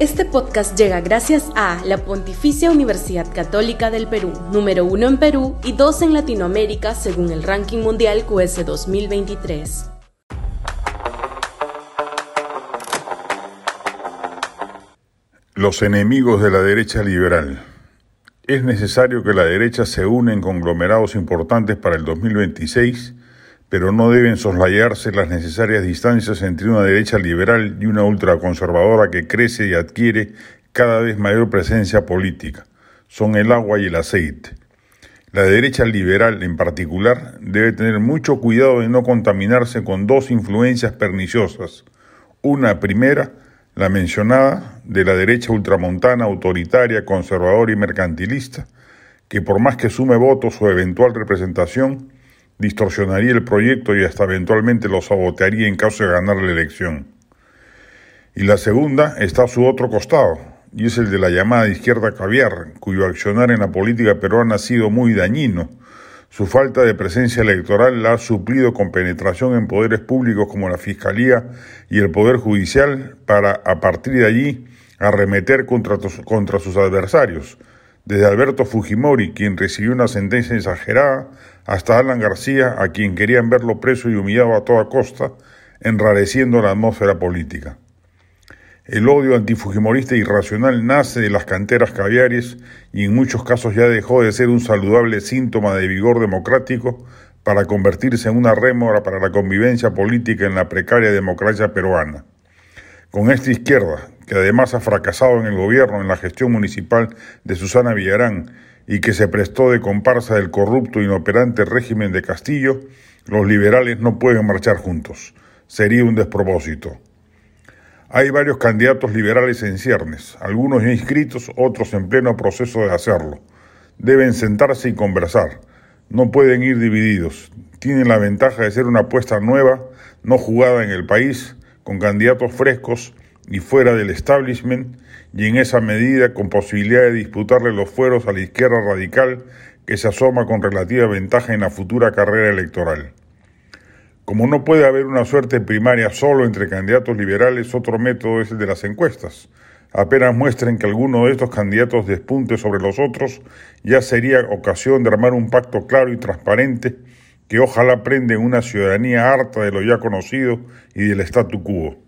Este podcast llega gracias a la Pontificia Universidad Católica del Perú, número uno en Perú y dos en Latinoamérica según el ranking mundial QS 2023. Los enemigos de la derecha liberal. Es necesario que la derecha se une en conglomerados importantes para el 2026 pero no deben soslayarse las necesarias distancias entre una derecha liberal y una ultraconservadora que crece y adquiere cada vez mayor presencia política. Son el agua y el aceite. La derecha liberal en particular debe tener mucho cuidado de no contaminarse con dos influencias perniciosas. Una primera, la mencionada, de la derecha ultramontana, autoritaria, conservadora y mercantilista, que por más que sume votos o eventual representación, distorsionaría el proyecto y hasta eventualmente lo sabotearía en caso de ganar la elección. Y la segunda está a su otro costado, y es el de la llamada izquierda caviar, cuyo accionar en la política peruana ha sido muy dañino. Su falta de presencia electoral la ha suplido con penetración en poderes públicos como la Fiscalía y el Poder Judicial para, a partir de allí, arremeter contra, contra sus adversarios, desde Alberto Fujimori, quien recibió una sentencia exagerada, hasta Alan García, a quien querían verlo preso y humillado a toda costa, enrareciendo la atmósfera política. El odio antifujimorista irracional nace de las canteras caviares y en muchos casos ya dejó de ser un saludable síntoma de vigor democrático para convertirse en una rémora para la convivencia política en la precaria democracia peruana. Con esta izquierda, que además ha fracasado en el gobierno en la gestión municipal de Susana Villarán y que se prestó de comparsa del corrupto e inoperante régimen de Castillo, los liberales no pueden marchar juntos. Sería un despropósito. Hay varios candidatos liberales en ciernes, algunos ya inscritos, otros en pleno proceso de hacerlo. Deben sentarse y conversar. No pueden ir divididos. Tienen la ventaja de ser una apuesta nueva, no jugada en el país, con candidatos frescos y fuera del establishment, y en esa medida con posibilidad de disputarle los fueros a la izquierda radical que se asoma con relativa ventaja en la futura carrera electoral. Como no puede haber una suerte primaria solo entre candidatos liberales, otro método es el de las encuestas. Apenas muestren que alguno de estos candidatos despunte sobre los otros, ya sería ocasión de armar un pacto claro y transparente que ojalá prende una ciudadanía harta de lo ya conocido y del statu quo.